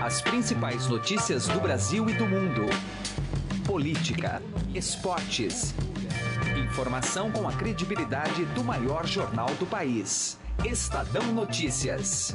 As principais notícias do Brasil e do mundo. Política, esportes. Informação com a credibilidade do maior jornal do país. Estadão Notícias.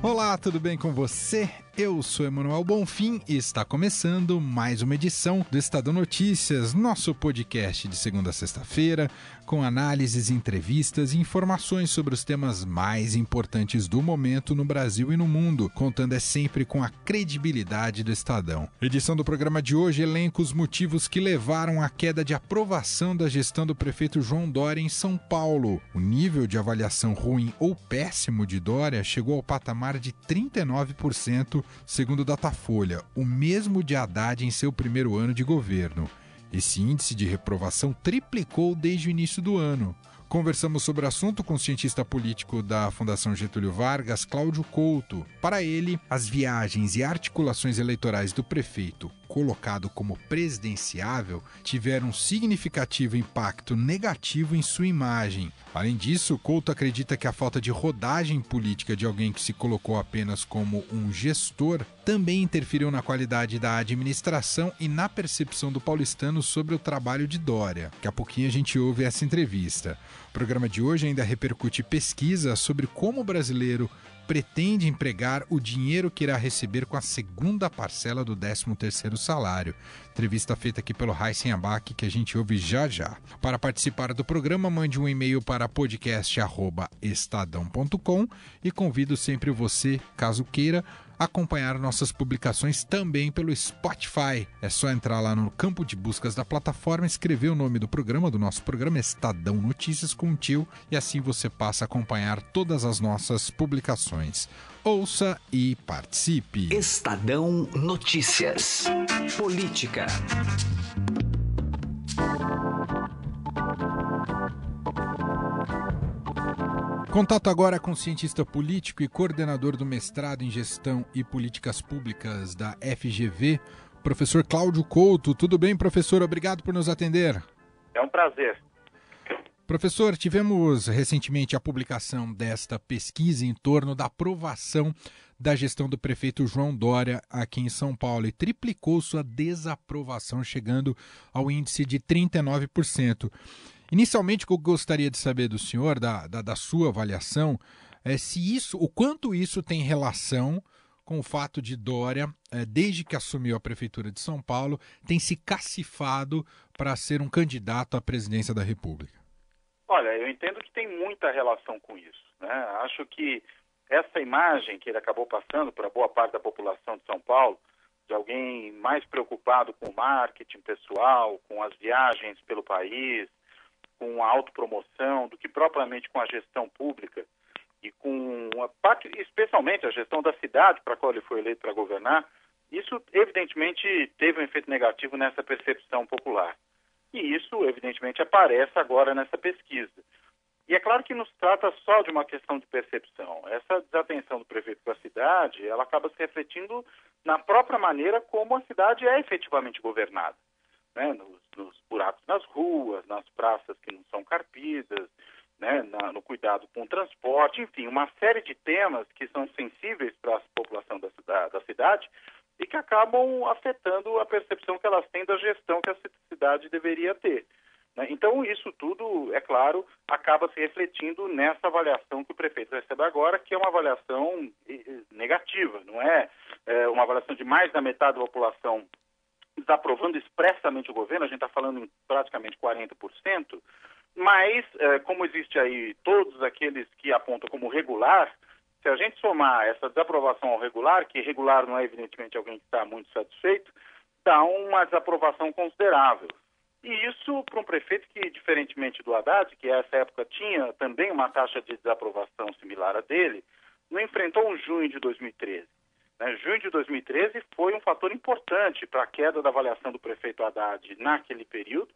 Olá, tudo bem com você? Eu sou Emanuel Bonfim e está começando mais uma edição do Estadão Notícias, nosso podcast de segunda a sexta-feira, com análises, entrevistas e informações sobre os temas mais importantes do momento no Brasil e no mundo, contando é sempre com a credibilidade do Estadão. Edição do programa de hoje elenca os motivos que levaram à queda de aprovação da gestão do prefeito João Dória em São Paulo. O nível de avaliação ruim ou péssimo de Dória chegou ao patamar de 39% segundo Datafolha, o mesmo de Haddad em seu primeiro ano de governo. Esse índice de reprovação triplicou desde o início do ano. Conversamos sobre o assunto com o cientista político da Fundação Getúlio Vargas, Cláudio Couto. Para ele, as viagens e articulações eleitorais do prefeito, colocado como presidenciável, tiveram um significativo impacto negativo em sua imagem. Além disso, Couto acredita que a falta de rodagem política de alguém que se colocou apenas como um gestor também interferiu na qualidade da administração e na percepção do paulistano sobre o trabalho de Dória. Daqui a pouquinho a gente ouve essa entrevista. Programa de hoje ainda repercute pesquisa sobre como o brasileiro pretende empregar o dinheiro que irá receber com a segunda parcela do 13º salário. Entrevista feita aqui pelo Heisen Abac, que a gente ouve já já. Para participar do programa, mande um e-mail para podcast@estadão.com e convido sempre você, caso queira, acompanhar nossas publicações também pelo Spotify. É só entrar lá no campo de buscas da plataforma, escrever o nome do programa, do nosso programa Estadão Notícias com o tio, e assim você passa a acompanhar todas as nossas publicações. Ouça e participe. Estadão Notícias. Política. Contato agora com o cientista político e coordenador do mestrado em Gestão e Políticas Públicas da FGV, professor Cláudio Couto. Tudo bem, professor? Obrigado por nos atender. É um prazer. Professor, tivemos recentemente a publicação desta pesquisa em torno da aprovação da gestão do prefeito João Dória aqui em São Paulo e triplicou sua desaprovação, chegando ao índice de 39%. Inicialmente, o que eu gostaria de saber do senhor, da, da, da sua avaliação, é se isso, o quanto isso tem relação com o fato de Dória, é, desde que assumiu a prefeitura de São Paulo, tem se cacifado para ser um candidato à presidência da República. Olha, eu entendo que tem muita relação com isso. Né? Acho que essa imagem que ele acabou passando para boa parte da população de São Paulo, de alguém mais preocupado com o marketing pessoal, com as viagens pelo país, com a autopromoção do que propriamente com a gestão pública e com a parte, especialmente a gestão da cidade para a qual ele foi eleito para governar, isso evidentemente teve um efeito negativo nessa percepção popular. E isso evidentemente aparece agora nessa pesquisa. E é claro que não se trata só de uma questão de percepção. Essa desatenção do prefeito com a cidade, ela acaba se refletindo na própria maneira como a cidade é efetivamente governada né, nos, nos, buracos nas ruas, nas praças que não são carpidas, né, na, no cuidado com o transporte, enfim, uma série de temas que são sensíveis para a população da, da, da cidade e que acabam afetando a percepção que elas têm da gestão que a cidade deveria ter. Né. Então, isso tudo, é claro, acaba se refletindo nessa avaliação que o prefeito recebe agora, que é uma avaliação negativa, não é, é uma avaliação de mais da metade da população desaprovando expressamente o governo, a gente está falando em praticamente 40%, mas, eh, como existe aí todos aqueles que apontam como regular, se a gente somar essa desaprovação ao regular, que regular não é evidentemente alguém que está muito satisfeito, dá uma desaprovação considerável. E isso para um prefeito que, diferentemente do Haddad, que essa época tinha também uma taxa de desaprovação similar a dele, não enfrentou um junho de 2013. Né? Junho de 2013 foi um fator importante para a queda da avaliação do prefeito Haddad naquele período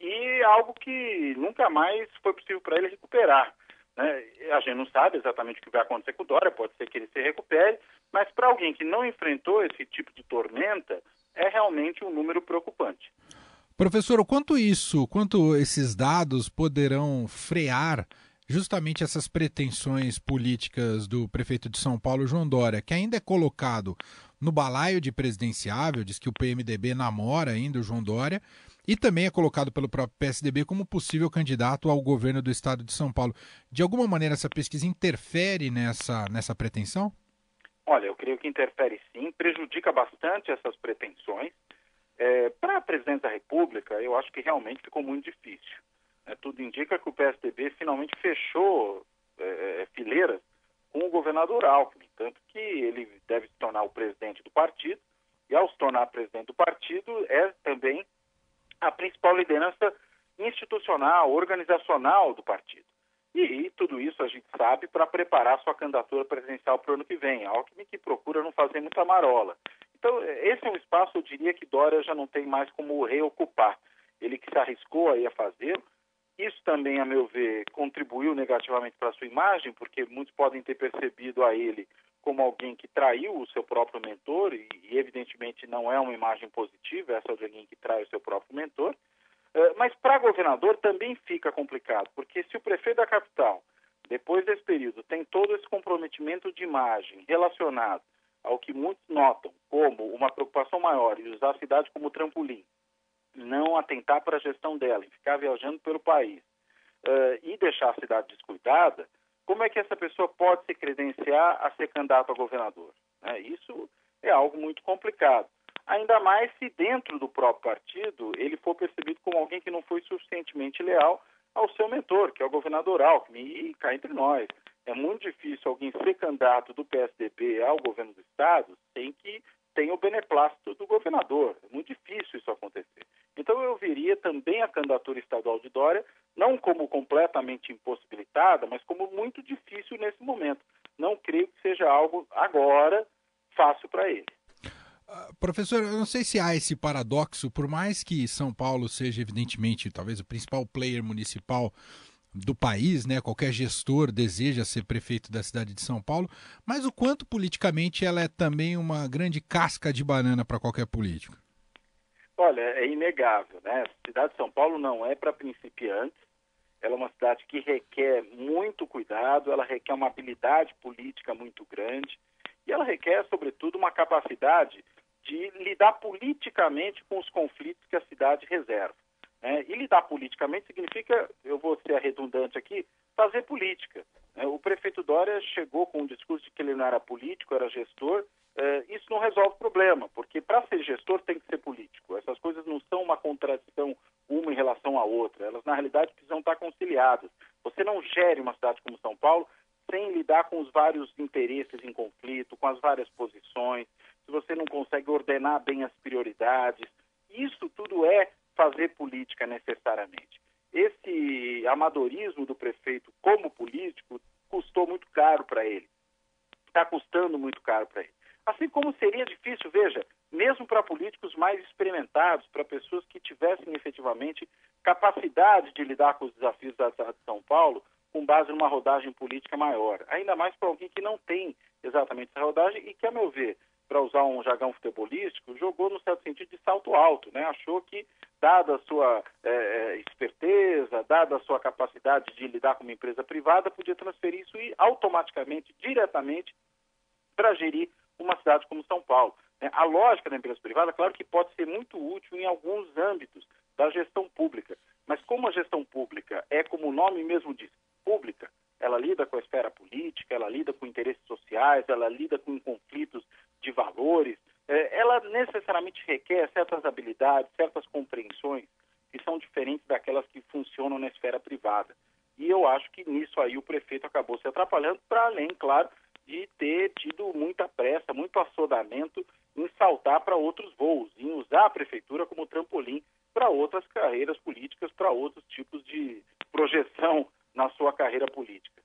e algo que nunca mais foi possível para ele recuperar. Né? A gente não sabe exatamente o que vai acontecer com o Dória, pode ser que ele se recupere, mas para alguém que não enfrentou esse tipo de tormenta, é realmente um número preocupante. Professor, o quanto isso, quanto esses dados poderão frear justamente essas pretensões políticas do prefeito de São Paulo, João Dória, que ainda é colocado no balaio de presidenciável, diz que o PMDB namora ainda o João Dória, e também é colocado pelo próprio PSDB como possível candidato ao governo do estado de São Paulo. De alguma maneira, essa pesquisa interfere nessa, nessa pretensão? Olha, eu creio que interfere sim, prejudica bastante essas pretensões. É, Para a presidente da República, eu acho que realmente ficou muito difícil. É, tudo indica que o PSDB finalmente fechou é, é, fileiras com o governador Alckmin, tanto que ele deve se tornar o presidente do partido, e ao se tornar presidente do partido, é também a principal liderança institucional, organizacional do partido. E, e tudo isso a gente sabe para preparar sua candidatura presidencial para o ano que vem. Alckmin que procura não fazer muita marola. Então, esse é um espaço, eu diria, que Dória já não tem mais como reocupar. Ele que se arriscou aí a fazer. Isso também, a meu ver, contribuiu negativamente para a sua imagem, porque muitos podem ter percebido a ele como alguém que traiu o seu próprio mentor, e, e evidentemente não é uma imagem positiva, essa de alguém que trai o seu próprio mentor. Uh, mas para governador também fica complicado, porque se o prefeito da capital, depois desse período, tem todo esse comprometimento de imagem relacionado ao que muitos notam como uma preocupação maior em usar a cidade como trampolim, não atentar para a gestão dela, em ficar viajando pelo país uh, e deixar a cidade descuidada, como é que essa pessoa pode se credenciar a ser candidato a governador? É, isso é algo muito complicado. Ainda mais se dentro do próprio partido ele for percebido como alguém que não foi suficientemente leal ao seu mentor, que é o governador Alckmin. E cá entre nós, é muito difícil alguém ser candidato do PSDB ao governo do Estado sem que tenha o beneplácito do governador. É muito difícil isso acontecer. Então eu veria também a candidatura estadual de Dória não como completamente impossibilitada, mas como muito difícil nesse momento. Não creio que seja algo agora fácil para ele. Uh, professor, eu não sei se há esse paradoxo, por mais que São Paulo seja evidentemente talvez o principal player municipal do país, né? Qualquer gestor deseja ser prefeito da cidade de São Paulo, mas o quanto politicamente ela é também uma grande casca de banana para qualquer político. Olha, é inegável, né? A cidade de São Paulo não é para principiantes. Ela é uma cidade que requer muito cuidado, ela requer uma habilidade política muito grande e ela requer, sobretudo, uma capacidade de lidar politicamente com os conflitos que a cidade reserva. Né? E lidar politicamente significa, eu vou ser redundante aqui, fazer política. Né? O prefeito Dória chegou com um discurso de que ele não era político, era gestor. É, isso não resolve o problema, porque para ser gestor tem que ser político. Essas coisas não são uma contradição uma em relação à outra. Elas, na realidade, precisam estar conciliadas. Você não gere uma cidade como São Paulo sem lidar com os vários interesses em conflito, com as várias posições, se você não consegue ordenar bem as prioridades. Isso tudo é fazer política necessariamente. Esse amadorismo do prefeito como político custou muito caro para ele. Está custando muito caro para ele. Assim como seria difícil, veja, mesmo para políticos mais experimentados, para pessoas que tivessem efetivamente capacidade de lidar com os desafios da cidade de São Paulo com base numa rodagem política maior. Ainda mais para alguém que não tem exatamente essa rodagem e que, a meu ver, para usar um jargão futebolístico, jogou no certo sentido de salto alto, né? Achou que, dada a sua é, esperteza, dada a sua capacidade de lidar com uma empresa privada, podia transferir isso e automaticamente, diretamente, para gerir uma cidade como São Paulo. Né? A lógica da empresa privada, claro que pode ser muito útil em alguns âmbitos da gestão pública, mas como a gestão pública é, como o nome mesmo diz, pública, ela lida com a esfera política, ela lida com interesses sociais, ela lida com conflitos de valores, é, ela necessariamente requer certas habilidades, certas compreensões que são diferentes daquelas que funcionam na esfera privada. E eu acho que nisso aí o prefeito acabou se atrapalhando, para além, claro, de ter tido muita pressa, muito assodamento em saltar para outros voos, em usar a prefeitura como trampolim para outras carreiras políticas, para outros tipos de projeção na sua carreira política.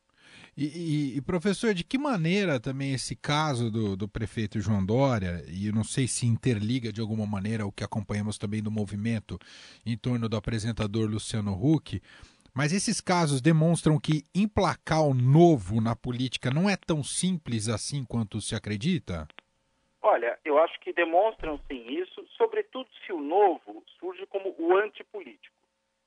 E, e, professor, de que maneira também esse caso do, do prefeito João Dória, e eu não sei se interliga de alguma maneira o que acompanhamos também do movimento em torno do apresentador Luciano Huck, mas esses casos demonstram que emplacar o novo na política não é tão simples assim quanto se acredita? Olha, eu acho que demonstram sim isso, sobretudo se o novo surge como o antipolítico.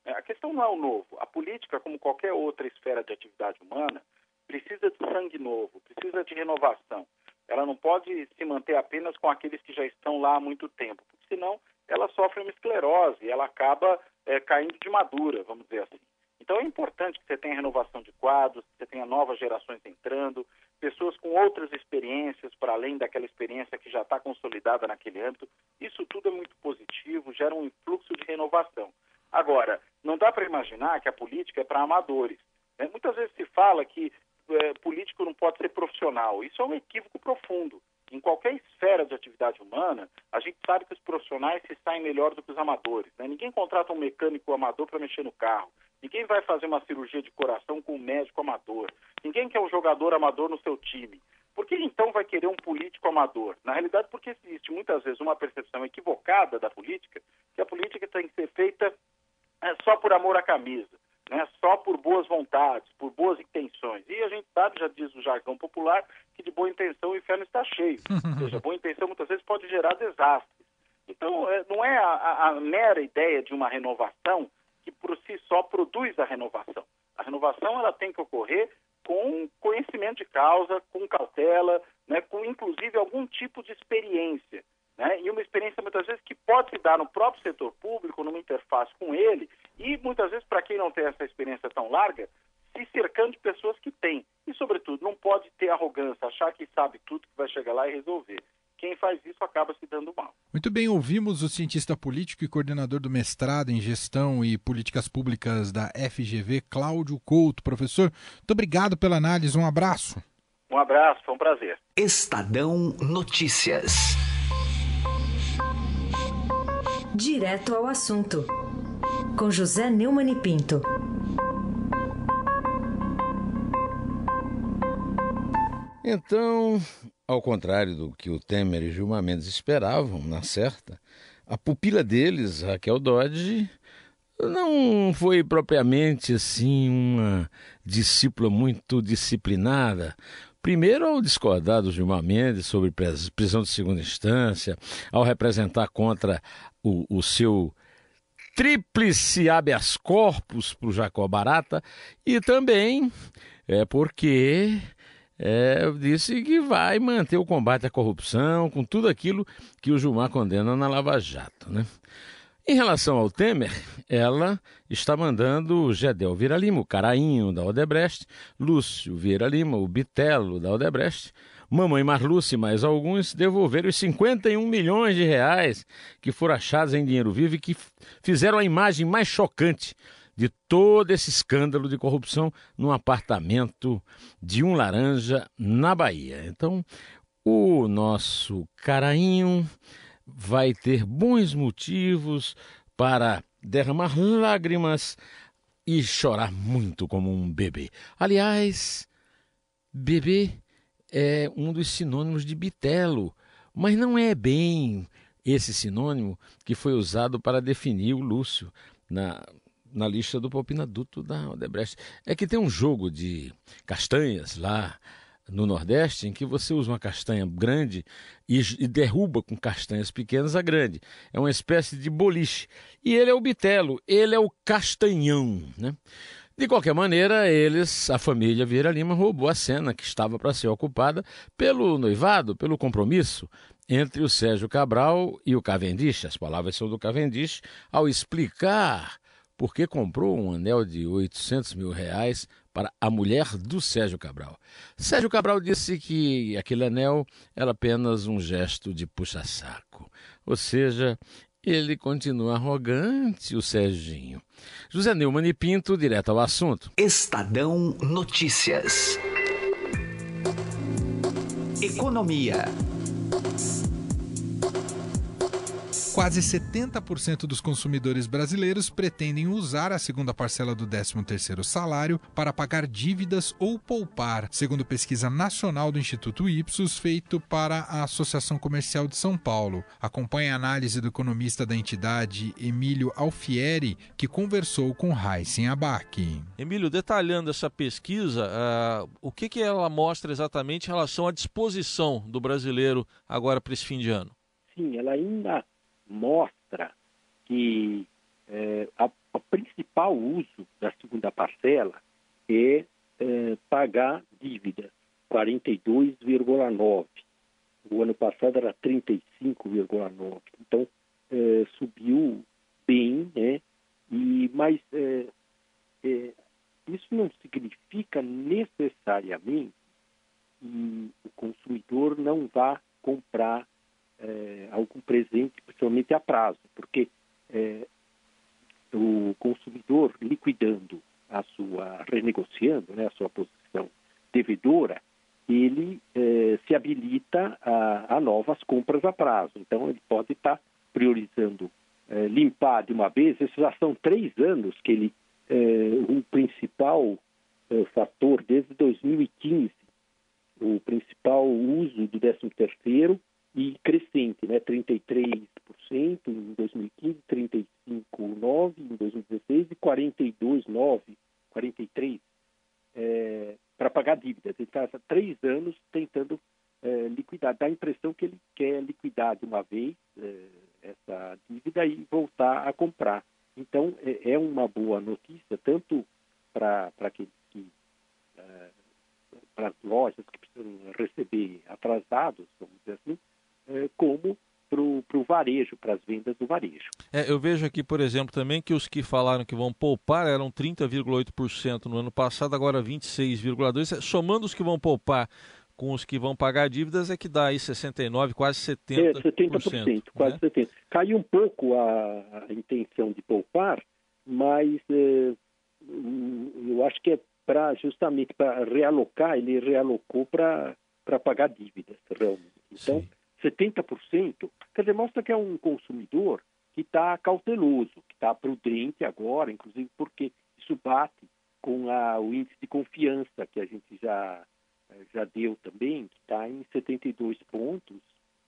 É, a questão não é o novo. A política, como qualquer outra esfera de atividade humana, precisa de sangue novo, precisa de renovação. Ela não pode se manter apenas com aqueles que já estão lá há muito tempo, porque senão ela sofre uma esclerose, ela acaba é, caindo de madura, vamos dizer assim. Então é importante que você tenha renovação de quadros, que você tenha novas gerações entrando, pessoas com outras experiências, para além daquela experiência que já está consolidada naquele âmbito. Isso tudo é muito positivo, gera um influxo de renovação. Agora, não dá para imaginar que a política é para amadores. Né? Muitas vezes se fala que é, político não pode ser profissional. Isso é um equívoco profundo. Em qualquer esfera de atividade humana, a gente sabe que os profissionais se saem melhor do que os amadores. Né? Ninguém contrata um mecânico amador para mexer no carro. Ninguém vai fazer uma cirurgia de coração com um médico amador. Ninguém quer um jogador amador no seu time. Por que então vai querer um político amador? Na realidade, porque existe muitas vezes uma percepção equivocada da política, que a política tem que ser feita é, só por amor à camisa, né? só por boas vontades, por boas intenções. E a gente sabe, já diz o jargão popular, que de boa intenção o inferno está cheio. Ou seja, boa intenção muitas vezes pode gerar desastres. Então, é, não é a, a mera ideia de uma renovação que por si só produz a renovação. A renovação ela tem que ocorrer com conhecimento de causa, com cautela, né, com inclusive algum tipo de experiência. Né, e uma experiência muitas vezes que pode se dar no próprio setor público, numa interface com ele, e muitas vezes, para quem não tem essa experiência tão larga, se cercando de pessoas que têm. E, sobretudo, não pode ter arrogância, achar que sabe tudo, que vai chegar lá e resolver quem faz isso acaba se dando mal. Muito bem, ouvimos o cientista político e coordenador do mestrado em gestão e políticas públicas da FGV, Cláudio Couto. Professor, muito obrigado pela análise, um abraço. Um abraço, foi um prazer. Estadão Notícias. Direto ao assunto, com José Neumann e Pinto. Então, ao contrário do que o Temer e Gilmar Mendes esperavam, na certa, a pupila deles, Raquel Dodge, não foi propriamente assim uma discípula muito disciplinada. Primeiro, ao discordar do Gilmar Mendes sobre prisão de segunda instância, ao representar contra o, o seu tríplice habeas corpus para o Jacó Barata, e também é porque é, disse que vai manter o combate à corrupção com tudo aquilo que o Gilmar condena na Lava Jato. Né? Em relação ao Temer, ela está mandando Gedel Vieira Lima, o Carainho da Odebrecht, Lúcio Vieira Lima, o Bitelo da Odebrecht, Mamãe Marluce e mais alguns devolveram os 51 milhões de reais que foram achados em dinheiro vivo e que fizeram a imagem mais chocante de todo esse escândalo de corrupção num apartamento de um laranja na Bahia. Então, o nosso carainho vai ter bons motivos para derramar lágrimas e chorar muito como um bebê. Aliás, bebê é um dos sinônimos de bitelo, mas não é bem esse sinônimo que foi usado para definir o Lúcio na na lista do Popinaduto da Odebrecht. É que tem um jogo de castanhas lá no Nordeste em que você usa uma castanha grande e, e, derruba com castanhas pequenas a grande. É uma espécie de boliche. E ele é o bitelo, ele é o castanhão. Né? De qualquer maneira, eles, a família Vieira Lima, roubou a cena que estava para ser ocupada pelo noivado, pelo compromisso entre o Sérgio Cabral e o Cavendish. As palavras são do Cavendish ao explicar porque comprou um anel de 800 mil reais para a mulher do Sérgio Cabral. Sérgio Cabral disse que aquele anel era apenas um gesto de puxa-saco. Ou seja, ele continua arrogante, o Serginho. José Neumann e Pinto, direto ao assunto. Estadão Notícias. Economia. Quase 70% dos consumidores brasileiros pretendem usar a segunda parcela do 13º salário para pagar dívidas ou poupar, segundo pesquisa nacional do Instituto Ipsos feito para a Associação Comercial de São Paulo. Acompanhe a análise do economista da entidade Emílio Alfieri, que conversou com Heisen Abac. Emílio, detalhando essa pesquisa, uh, o que, que ela mostra exatamente em relação à disposição do brasileiro agora para esse fim de ano? Sim, ela ainda mostra que é, o principal uso da segunda parcela é, é pagar dívida, 42,9. O ano passado era 35,9. Então, é, subiu bem, né? E, mas é, é, isso não significa necessariamente que o consumidor não vá comprar é, algum presente, principalmente a prazo, porque é, o consumidor liquidando a sua, renegociando né, a sua posição devedora, ele é, se habilita a, a, novas compras a prazo. Então, ele pode estar tá priorizando é, limpar de uma vez. Esses já são três anos que ele, é, o principal fator desde 2015, o principal uso do 13 terceiro e crescente, né? 33% em 2015, 35,9% em 2016 e 42,9%, 43% é, para pagar dívidas. Ele está há três anos tentando é, liquidar. Dá a impressão que ele quer liquidar de uma vez é, essa dívida e voltar a comprar. Então, é, é uma boa notícia, tanto para aqueles que é, para as lojas que precisam receber atrasados, vamos dizer assim, como para o varejo, para as vendas do varejo. É, eu vejo aqui, por exemplo, também que os que falaram que vão poupar eram 30,8% no ano passado, agora 26,2%. Somando os que vão poupar com os que vão pagar dívidas é que dá aí 69, quase 70%. É, 70%, quase né? 70%. Caiu um pouco a, a intenção de poupar, mas é, eu acho que é para justamente para realocar, ele realocou para pagar dívidas, realmente. Então, Sim 70%, quer dizer, mostra que é um consumidor que está cauteloso, que está prudente agora, inclusive porque isso bate com a, o índice de confiança que a gente já, já deu também, que está em 72 pontos,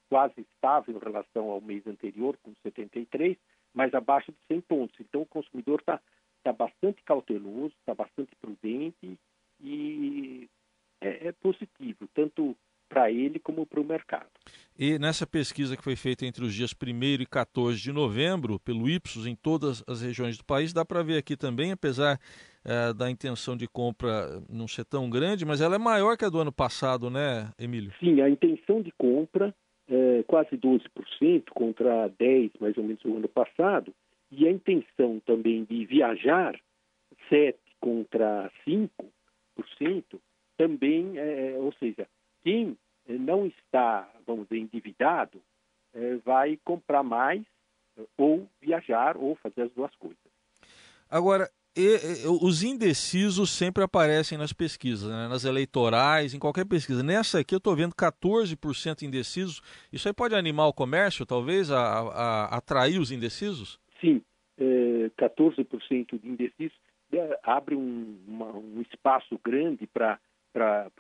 quase estável em relação ao mês anterior, com 73, mas abaixo de 100 pontos. Então, o consumidor está tá bastante cauteloso, está bastante prudente e é, é positivo, tanto para ele como para o mercado. E nessa pesquisa que foi feita entre os dias 1 e 14 de novembro, pelo Ipsos, em todas as regiões do país, dá para ver aqui também, apesar é, da intenção de compra não ser tão grande, mas ela é maior que a do ano passado, né, Emílio? Sim, a intenção de compra é quase 12% contra 10% mais ou menos do ano passado, e a intenção também de viajar, 7% contra 5%, também, é, ou seja, quem eh, não está, vamos dizer, endividado, eh, vai comprar mais eh, ou viajar ou fazer as duas coisas. Agora, e, e, os indecisos sempre aparecem nas pesquisas, né? nas eleitorais, em qualquer pesquisa. Nessa aqui eu estou vendo 14% indecisos. Isso aí pode animar o comércio, talvez, a, a, a atrair os indecisos? Sim, é, 14% de indecisos abre um, uma, um espaço grande para para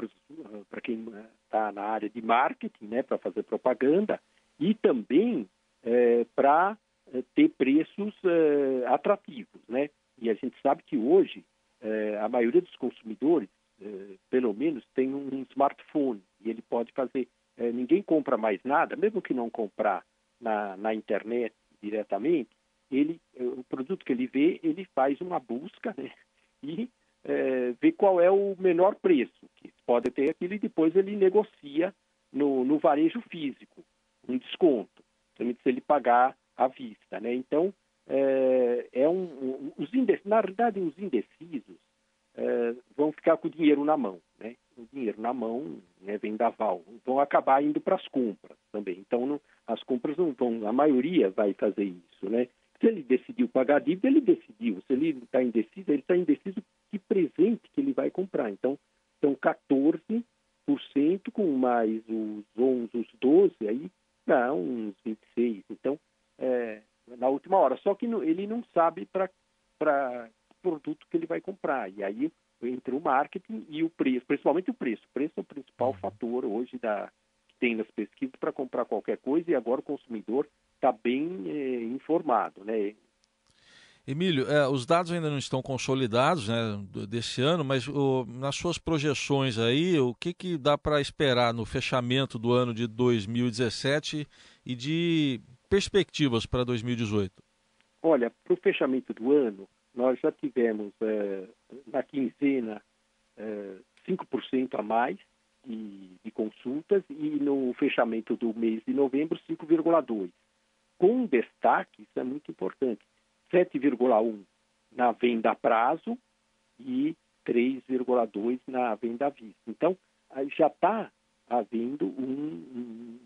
quem está na área de marketing, né, para fazer propaganda, e também é, para é, ter preços é, atrativos. Né? E a gente sabe que hoje é, a maioria dos consumidores, pelo menos, tem um smartphone e ele pode fazer. Ninguém compra mais nada, mesmo que não comprar na, na internet diretamente, ele, o produto que ele vê, ele faz uma busca né? e é, ver qual é o menor preço que pode ter aquilo e depois ele negocia no, no varejo físico um desconto, se ele pagar à vista, né? Então é, é um, um, os indecisos, na verdade os indecisos é, vão ficar com o dinheiro na mão, né? O dinheiro na mão, né, vendaval, vão acabar indo para as compras também. Então não, as compras não vão, a maioria vai fazer isso, né? Se ele decidiu pagar a dívida, ele decidiu. Se ele está indeciso, ele está indeciso que presente que ele vai comprar. Então, são 14% com mais os 11, os 12, aí dá uns 26. Então, é, na última hora. Só que ele não sabe para produto que ele vai comprar. E aí entra o marketing e o preço, principalmente o preço. O preço é o principal uhum. fator hoje da, que tem nas pesquisas para comprar qualquer coisa e agora o consumidor está bem é, informado, né? Emílio, é, os dados ainda não estão consolidados né, desse ano, mas o, nas suas projeções aí, o que, que dá para esperar no fechamento do ano de 2017 e de perspectivas para 2018? Olha, para o fechamento do ano, nós já tivemos é, na quinzena é, 5% a mais de, de, consultas e no fechamento do mês de novembro 5,2%. Com destaque, isso é muito importante, 7,1% na venda a prazo e 3,2% na venda à vista. Então, já está havendo um,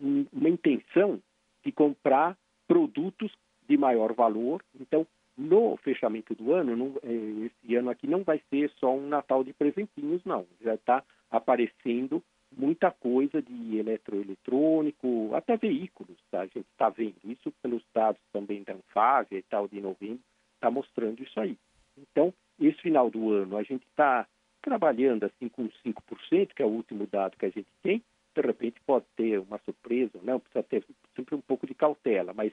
um, uma intenção de comprar produtos de maior valor. Então, no fechamento do ano, não, é, esse ano aqui não vai ser só um Natal de presentinhos, não. Já está aparecendo muita coisa de eletroeletrônico, até veículos, tá? A gente está vendo isso pelos dados também da Anfávia e tal de novembro, está mostrando isso aí. Então, esse final do ano, a gente está trabalhando assim com 5%, que é o último dado que a gente tem, de repente pode ter uma surpresa, não precisa ter sempre um pouco de cautela, mas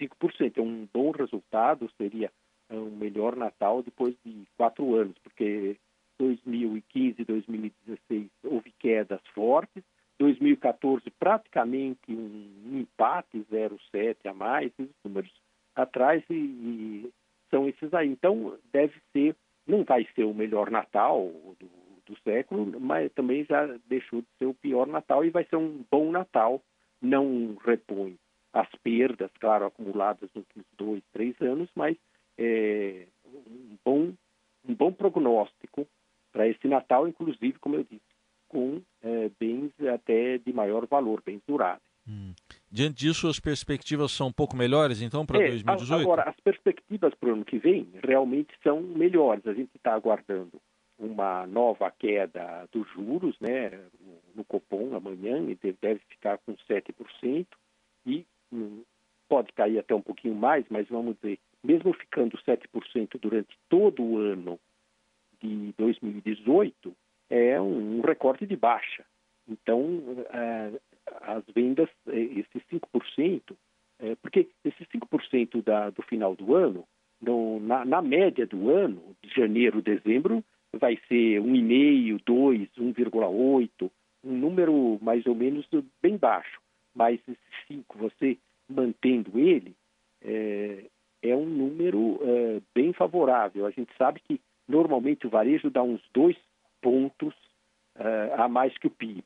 5% é um bom resultado, seria um melhor Natal depois de quatro anos, porque 2015 e 2016 houve quedas fortes, 2014 praticamente um empate 0,7 a mais, esses números atrás e, e, são esses aí. Então deve ser, não vai ser o melhor Natal do, do século, mas também já deixou de ser o pior Natal e vai ser um bom Natal, não repõe as perdas, claro, acumuladas nos últimos dois, três anos, mas é, um, bom, um bom prognóstico para esse Natal, inclusive, como eu disse, com é, bens até de maior valor, bens duráveis. Hum. Diante disso, as perspectivas são um pouco melhores, então, para é, 2018? Agora, as perspectivas para o ano que vem realmente são melhores. A gente está aguardando uma nova queda dos juros, né, no Copom amanhã, ele deve ficar com 7%, e hum, pode cair até um pouquinho mais, mas vamos dizer, mesmo ficando 7% durante todo o ano de 2018, é um recorde de baixa. Então, é, as vendas, é, esses 5%, é, porque esses 5% da, do final do ano, no, na, na, média do ano, de janeiro, dezembro, vai ser 1,5, 2, 1,8, um número mais ou menos bem baixo. Mas esse 5, você mantendo ele, é, é um número é, bem favorável. A gente sabe que normalmente o varejo dá uns dois pontos é, a mais que o PIB.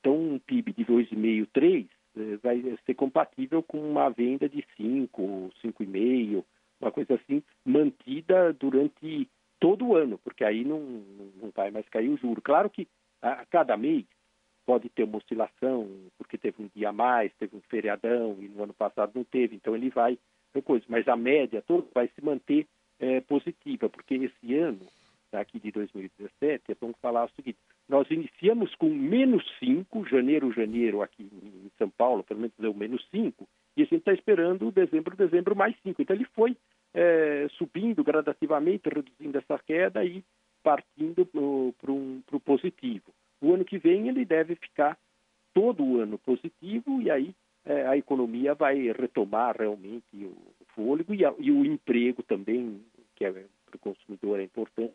Então, um PIB de 2,5, 3 é, vai ser compatível com uma venda de 5, 5,5, uma coisa assim, mantida durante todo o ano, porque aí não, não vai mais cair o juro. Claro que a cada mês pode ter uma oscilação, porque teve um dia a mais, teve um feriadão e no ano passado não teve, então ele vai coisa, mas a média toda vai se manter é, positiva, porque esse ano, aqui de 2017, é bom falar o seguinte, nós iniciamos com menos 5, janeiro, janeiro aqui em São Paulo, pelo menos deu menos 5, e a gente está esperando dezembro, dezembro mais 5. Então ele foi é, subindo gradativamente, reduzindo essa queda e partindo para o pro positivo. O ano que vem ele deve ficar todo o ano positivo e aí é, a economia vai retomar realmente o fôlego e, a, e o emprego também, que é, para o consumidor é importante,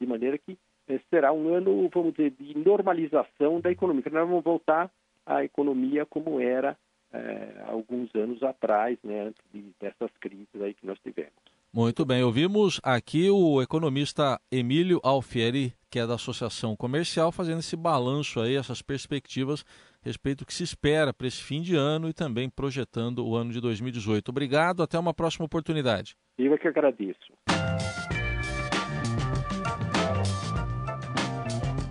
de maneira que é, será um ano, vamos dizer, de normalização da economia. Nós vamos voltar à economia como era é, alguns anos atrás, né, antes de, dessas crises aí que nós tivemos. Muito bem, ouvimos aqui o economista Emílio Alfieri, que é da Associação Comercial, fazendo esse balanço aí, essas perspectivas respeito do que se espera para esse fim de ano e também projetando o ano de 2018. Obrigado, até uma próxima oportunidade. Eu é que agradeço.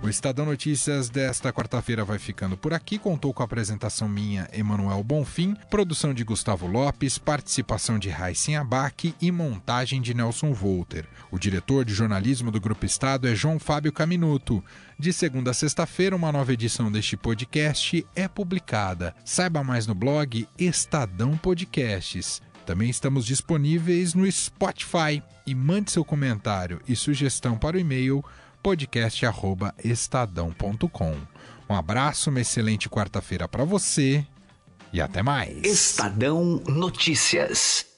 O Estadão Notícias desta quarta-feira vai ficando por aqui. Contou com a apresentação minha, Emanuel Bonfim, produção de Gustavo Lopes, participação de Raíssen Abac e montagem de Nelson Volter. O diretor de jornalismo do Grupo Estado é João Fábio Caminuto. De segunda a sexta-feira, uma nova edição deste podcast é publicada. Saiba mais no blog Estadão Podcasts. Também estamos disponíveis no Spotify e mande seu comentário e sugestão para o e-mail podcast@estadão.com. Um abraço, uma excelente quarta-feira para você e até mais. Estadão Notícias.